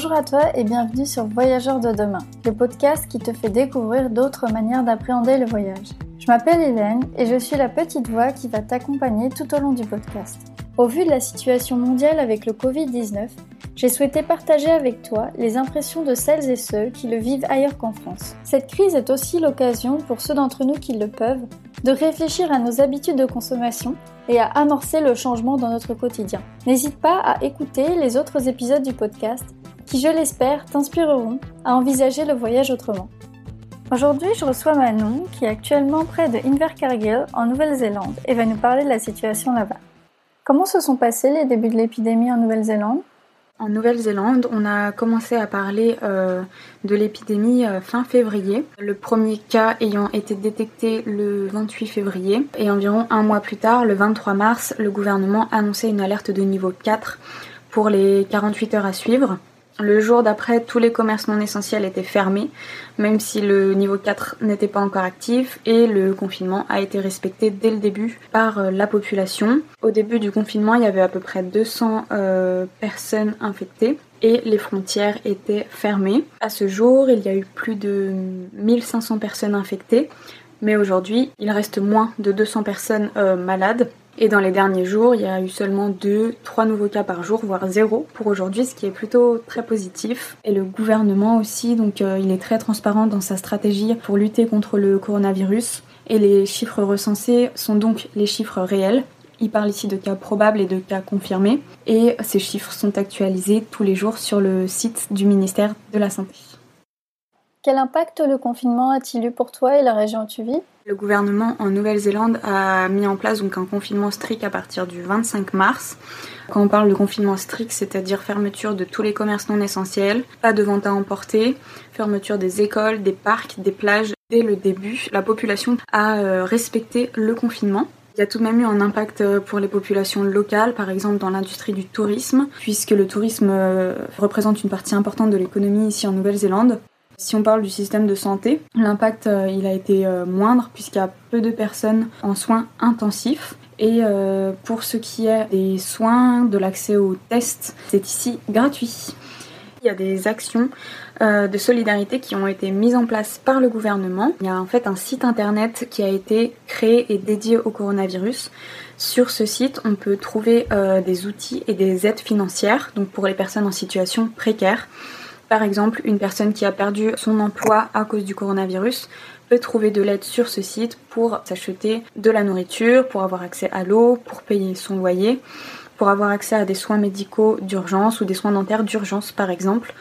Bonjour à toi et bienvenue sur Voyageurs de demain, le podcast qui te fait découvrir d'autres manières d'appréhender le voyage. Je m'appelle Hélène et je suis la petite voix qui va t'accompagner tout au long du podcast. Au vu de la situation mondiale avec le Covid-19, j'ai souhaité partager avec toi les impressions de celles et ceux qui le vivent ailleurs qu'en France. Cette crise est aussi l'occasion pour ceux d'entre nous qui le peuvent de réfléchir à nos habitudes de consommation et à amorcer le changement dans notre quotidien. N'hésite pas à écouter les autres épisodes du podcast qui, je l'espère, t'inspireront à envisager le voyage autrement. Aujourd'hui, je reçois Manon qui est actuellement près de Invercargill en Nouvelle-Zélande et va nous parler de la situation là-bas. Comment se sont passés les débuts de l'épidémie en Nouvelle-Zélande? En Nouvelle-Zélande, on a commencé à parler euh, de l'épidémie euh, fin février. Le premier cas ayant été détecté le 28 février. Et environ un mois plus tard, le 23 mars, le gouvernement annonçait une alerte de niveau 4 pour les 48 heures à suivre. Le jour d'après, tous les commerces non essentiels étaient fermés, même si le niveau 4 n'était pas encore actif, et le confinement a été respecté dès le début par euh, la population. Au début du confinement, il y avait à peu près 200 euh, personnes infectées et les frontières étaient fermées. À ce jour, il y a eu plus de 1500 personnes infectées, mais aujourd'hui, il reste moins de 200 personnes euh, malades. Et dans les derniers jours, il y a eu seulement 2, 3 nouveaux cas par jour, voire zéro pour aujourd'hui, ce qui est plutôt très positif. Et le gouvernement aussi, donc euh, il est très transparent dans sa stratégie pour lutter contre le coronavirus. Et les chiffres recensés sont donc les chiffres réels. Il parle ici de cas probables et de cas confirmés. Et ces chiffres sont actualisés tous les jours sur le site du ministère de la Santé. Quel impact le confinement a-t-il eu pour toi et la région où tu vis? Le gouvernement en Nouvelle-Zélande a mis en place donc un confinement strict à partir du 25 mars. Quand on parle de confinement strict, c'est-à-dire fermeture de tous les commerces non essentiels, pas de vente à emporter, fermeture des écoles, des parcs, des plages. Dès le début, la population a euh, respecté le confinement. Il y a tout de même eu un impact euh, pour les populations locales, par exemple dans l'industrie du tourisme, puisque le tourisme euh, représente une partie importante de l'économie ici en Nouvelle-Zélande. Si on parle du système de santé, l'impact euh, il a été euh, moindre puisqu'il y a peu de personnes en soins intensifs. Et euh, pour ce qui est des soins, de l'accès aux tests, c'est ici gratuit. Il y a des actions de solidarité qui ont été mises en place par le gouvernement. Il y a en fait un site internet qui a été créé et dédié au coronavirus. Sur ce site, on peut trouver des outils et des aides financières, donc pour les personnes en situation précaire. Par exemple, une personne qui a perdu son emploi à cause du coronavirus peut trouver de l'aide sur ce site pour s'acheter de la nourriture, pour avoir accès à l'eau, pour payer son loyer, pour avoir accès à des soins médicaux d'urgence ou des soins dentaires d'urgence par exemple.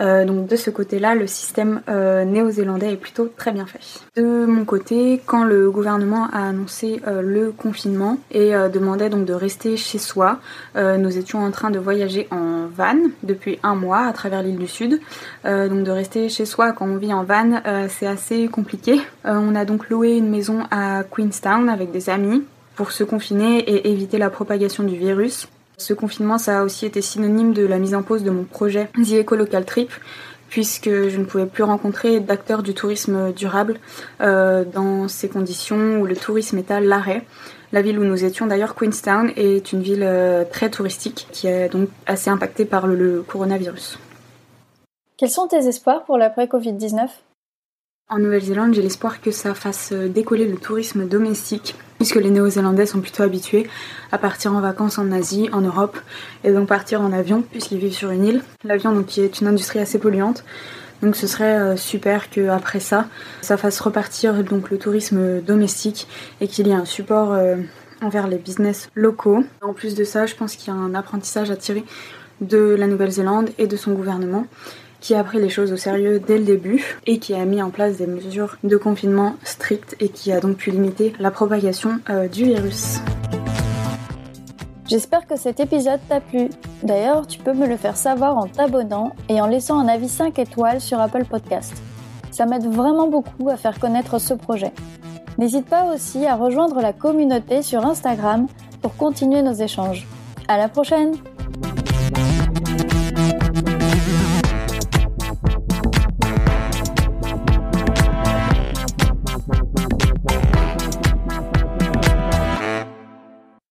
Euh, donc de ce côté-là, le système euh, néo-zélandais est plutôt très bien fait. De mon côté, quand le gouvernement a annoncé euh, le confinement et demandait donc de rester chez soi, nous étions en train de voyager en van depuis un mois à travers l'île du Sud. donc de rester chez soi quand on vit en van, c'est assez compliqué. on a donc loué une maison à Queenstown avec des amis pour se confiner et éviter la propagation du virus. Ce confinement, ça a aussi été synonyme de la mise en pause de mon projet The Eco Local Trip, puisque je ne pouvais plus rencontrer d'acteurs du tourisme durable euh, dans ces conditions où le tourisme est à l'arrêt. La ville où nous étions d'ailleurs, Queenstown, est une ville euh, très touristique qui est donc assez impactée par le coronavirus. Quels sont tes espoirs pour l'après-Covid-19 en Nouvelle-Zélande, j'ai l'espoir que ça fasse euh, décoller le tourisme domestique, puisque les Néo-Zélandais sont plutôt habitués à partir en vacances en Asie, en Europe, et donc partir en avion, puisqu'ils vivent sur une île. L'avion, donc, qui est une industrie assez polluante. Donc ce serait euh, super qu'après ça, ça fasse repartir le tourisme domestique et qu'il y ait un support euh, envers les business locaux. En plus de ça, je pense qu'il y a un apprentissage à tirer de la Nouvelle-Zélande et de son gouvernement qui a pris les choses au sérieux dès le début et qui a mis en place des mesures de confinement strictes et qui a donc pu limiter la propagation euh, du virus. J'espère que cet épisode t'a plu. D'ailleurs, tu peux me le faire savoir en t'abonnant et en laissant un avis 5 étoiles sur Apple Podcast. Ça m'aide vraiment beaucoup à faire connaître ce projet. N'hésite pas aussi à rejoindre la communauté sur Instagram pour continuer nos échanges. À la prochaine!